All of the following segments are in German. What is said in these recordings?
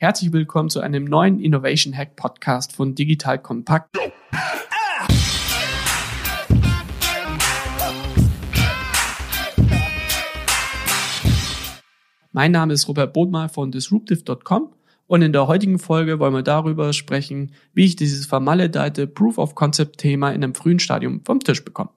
Herzlich willkommen zu einem neuen Innovation Hack Podcast von Digital Compact. Mein Name ist Robert Bodmal von disruptive.com und in der heutigen Folge wollen wir darüber sprechen, wie ich dieses vermaledeite Proof of Concept Thema in einem frühen Stadium vom Tisch bekomme.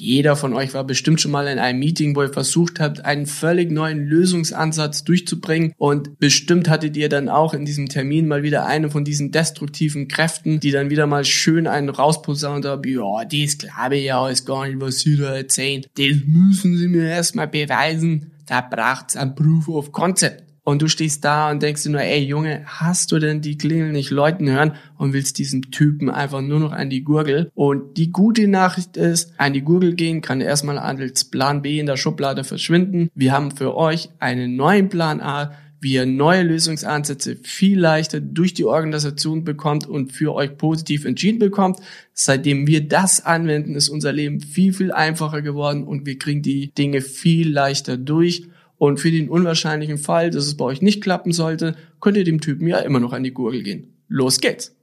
Jeder von euch war bestimmt schon mal in einem Meeting, wo ihr versucht habt, einen völlig neuen Lösungsansatz durchzubringen. Und bestimmt hattet ihr dann auch in diesem Termin mal wieder eine von diesen destruktiven Kräften, die dann wieder mal schön einen rausposaunt haben, ja, das glaube ich ja alles gar nicht, was sie da erzählen. Das müssen sie mir erstmal beweisen. Da braucht's ein Proof of Concept und du stehst da und denkst dir nur, ey Junge, hast du denn die Klingel nicht läuten hören und willst diesem Typen einfach nur noch an die Gurgel? Und die gute Nachricht ist, an die Gurgel gehen kann erstmal als Plan B in der Schublade verschwinden. Wir haben für euch einen neuen Plan A, wie ihr neue Lösungsansätze viel leichter durch die Organisation bekommt und für euch positiv entschieden bekommt. Seitdem wir das anwenden, ist unser Leben viel, viel einfacher geworden und wir kriegen die Dinge viel leichter durch. Und für den unwahrscheinlichen Fall, dass es bei euch nicht klappen sollte, könnt ihr dem Typen ja immer noch an die Gurgel gehen. Los geht's!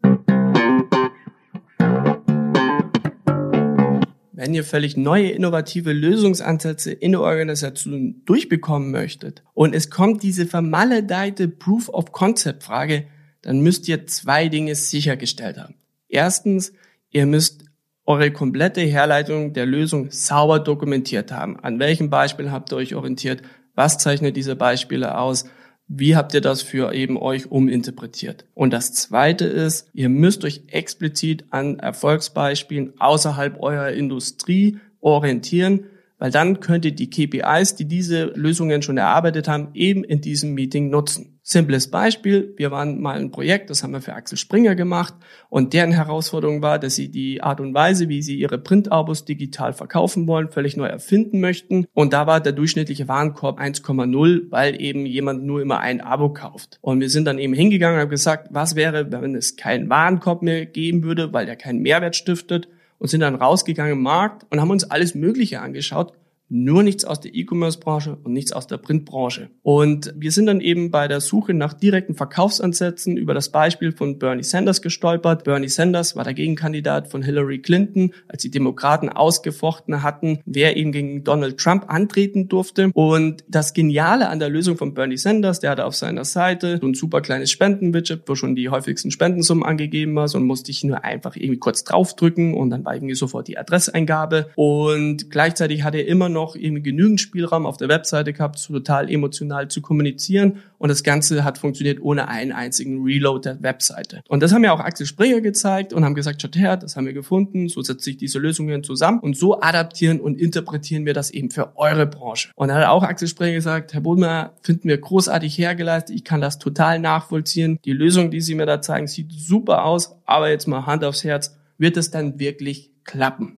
Wenn ihr völlig neue, innovative Lösungsansätze in der Organisation durchbekommen möchtet und es kommt diese vermaledeite Proof of Concept Frage, dann müsst ihr zwei Dinge sichergestellt haben. Erstens, ihr müsst eure komplette Herleitung der Lösung sauber dokumentiert haben. An welchem Beispiel habt ihr euch orientiert? Was zeichnet diese Beispiele aus? Wie habt ihr das für eben euch uminterpretiert? Und das zweite ist, ihr müsst euch explizit an Erfolgsbeispielen außerhalb eurer Industrie orientieren, weil dann könnt ihr die KPIs, die diese Lösungen schon erarbeitet haben, eben in diesem Meeting nutzen. Simples Beispiel, wir waren mal ein Projekt, das haben wir für Axel Springer gemacht und deren Herausforderung war, dass sie die Art und Weise, wie sie ihre Printabos digital verkaufen wollen, völlig neu erfinden möchten und da war der durchschnittliche Warenkorb 1,0, weil eben jemand nur immer ein Abo kauft. Und wir sind dann eben hingegangen und haben gesagt, was wäre, wenn es keinen Warenkorb mehr geben würde, weil der keinen Mehrwert stiftet und sind dann rausgegangen im Markt und haben uns alles Mögliche angeschaut nur nichts aus der E-Commerce-Branche und nichts aus der Printbranche. Und wir sind dann eben bei der Suche nach direkten Verkaufsansätzen über das Beispiel von Bernie Sanders gestolpert. Bernie Sanders war der Gegenkandidat von Hillary Clinton, als die Demokraten ausgefochten hatten, wer eben gegen Donald Trump antreten durfte. Und das Geniale an der Lösung von Bernie Sanders, der hatte auf seiner Seite so ein super kleines Spendenbudget, wo schon die häufigsten Spendensummen angegeben war, und musste ich nur einfach irgendwie kurz draufdrücken und dann war irgendwie sofort die Adresseingabe. Und gleichzeitig hatte er immer noch noch eben genügend Spielraum auf der Webseite gehabt, total emotional zu kommunizieren. Und das Ganze hat funktioniert ohne einen einzigen Reload der Webseite. Und das haben ja auch Axel Springer gezeigt und haben gesagt, schaut her, das haben wir gefunden, so setzt sich diese Lösungen zusammen und so adaptieren und interpretieren wir das eben für eure Branche. Und dann hat auch Axel Springer gesagt, Herr Bodmer, finden wir großartig hergeleistet, ich kann das total nachvollziehen. Die Lösung, die Sie mir da zeigen, sieht super aus, aber jetzt mal Hand aufs Herz, wird es dann wirklich klappen?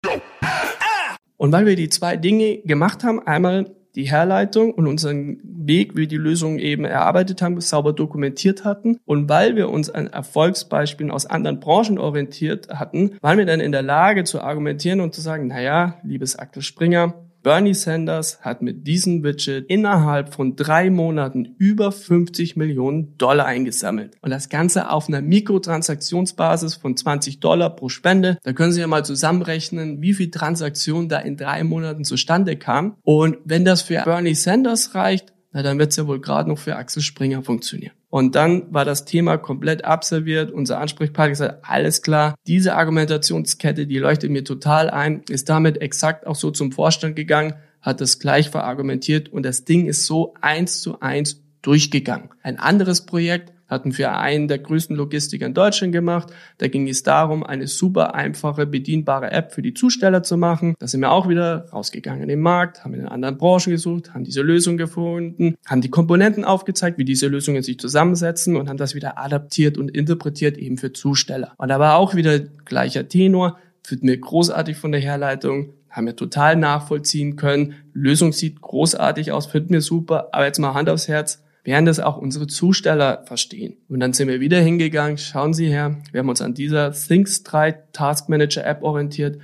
Und weil wir die zwei Dinge gemacht haben, einmal die Herleitung und unseren Weg, wie wir die Lösung eben erarbeitet haben, sauber dokumentiert hatten. Und weil wir uns an Erfolgsbeispielen aus anderen Branchen orientiert hatten, waren wir dann in der Lage zu argumentieren und zu sagen, naja, liebes Axel Springer, Bernie Sanders hat mit diesem Widget innerhalb von drei Monaten über 50 Millionen Dollar eingesammelt. Und das Ganze auf einer Mikrotransaktionsbasis von 20 Dollar pro Spende. Da können Sie ja mal zusammenrechnen, wie viel Transaktionen da in drei Monaten zustande kamen. Und wenn das für Bernie Sanders reicht, na dann wird es ja wohl gerade noch für Axel Springer funktionieren. Und dann war das Thema komplett abserviert. Unser Ansprechpartner gesagt, alles klar, diese Argumentationskette, die leuchtet mir total ein, ist damit exakt auch so zum Vorstand gegangen, hat das gleich verargumentiert und das Ding ist so eins zu eins durchgegangen. Ein anderes Projekt hatten wir einen der größten Logistiker in Deutschland gemacht. Da ging es darum, eine super einfache, bedienbare App für die Zusteller zu machen. Da sind wir auch wieder rausgegangen in den Markt, haben in anderen Branchen gesucht, haben diese Lösung gefunden, haben die Komponenten aufgezeigt, wie diese Lösungen sich zusammensetzen und haben das wieder adaptiert und interpretiert eben für Zusteller. Und da war auch wieder gleicher Tenor, fühlt mir großartig von der Herleitung, haben wir total nachvollziehen können. Lösung sieht großartig aus, findet mir super, aber jetzt mal Hand aufs Herz werden das auch unsere Zusteller verstehen. Und dann sind wir wieder hingegangen, schauen Sie her, wir haben uns an dieser Things 3 Task Manager App orientiert.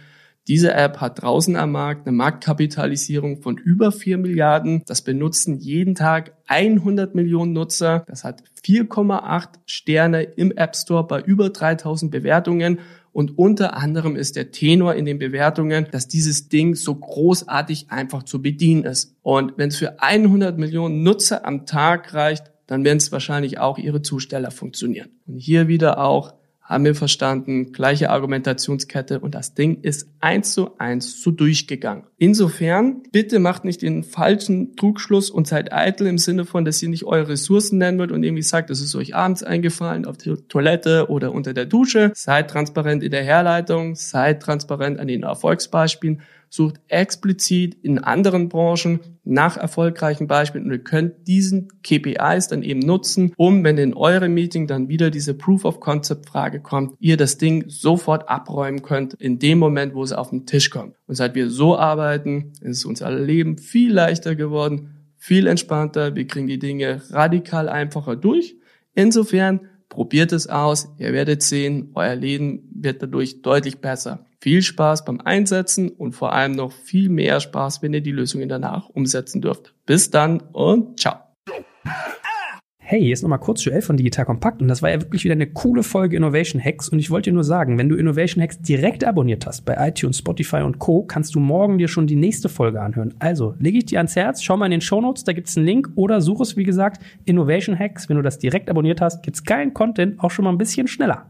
Diese App hat draußen am Markt eine Marktkapitalisierung von über 4 Milliarden. Das benutzen jeden Tag 100 Millionen Nutzer. Das hat 4,8 Sterne im App Store bei über 3000 Bewertungen und unter anderem ist der Tenor in den Bewertungen, dass dieses Ding so großartig einfach zu bedienen ist. Und wenn es für 100 Millionen Nutzer am Tag reicht, dann werden es wahrscheinlich auch ihre Zusteller funktionieren. Und hier wieder auch haben wir verstanden, gleiche Argumentationskette und das Ding ist eins zu eins so durchgegangen. Insofern, bitte macht nicht den falschen Trugschluss und seid eitel im Sinne von, dass ihr nicht eure Ressourcen nennen wollt und irgendwie sagt, das ist euch abends eingefallen auf der Toilette oder unter der Dusche. Seid transparent in der Herleitung, seid transparent an den Erfolgsbeispielen sucht explizit in anderen Branchen nach erfolgreichen Beispielen und ihr könnt diesen KPIs dann eben nutzen, um, wenn in eurem Meeting dann wieder diese Proof of Concept Frage kommt, ihr das Ding sofort abräumen könnt in dem Moment, wo es auf den Tisch kommt. Und seit wir so arbeiten, ist unser Leben viel leichter geworden, viel entspannter, wir kriegen die Dinge radikal einfacher durch. Insofern probiert es aus, ihr werdet sehen, euer Leben wird dadurch deutlich besser. Viel Spaß beim Einsetzen und vor allem noch viel mehr Spaß, wenn ihr die Lösungen danach umsetzen dürft. Bis dann und ciao. Hey, hier ist nochmal kurz Joel von Digital Kompakt und das war ja wirklich wieder eine coole Folge Innovation Hacks und ich wollte dir nur sagen, wenn du Innovation Hacks direkt abonniert hast bei iTunes, Spotify und Co., kannst du morgen dir schon die nächste Folge anhören. Also, lege ich dir ans Herz, schau mal in den Show Notes, da gibt's einen Link oder such es, wie gesagt, Innovation Hacks. Wenn du das direkt abonniert hast, gibt's geilen Content auch schon mal ein bisschen schneller.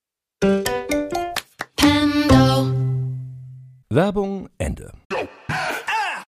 Werbung Ende.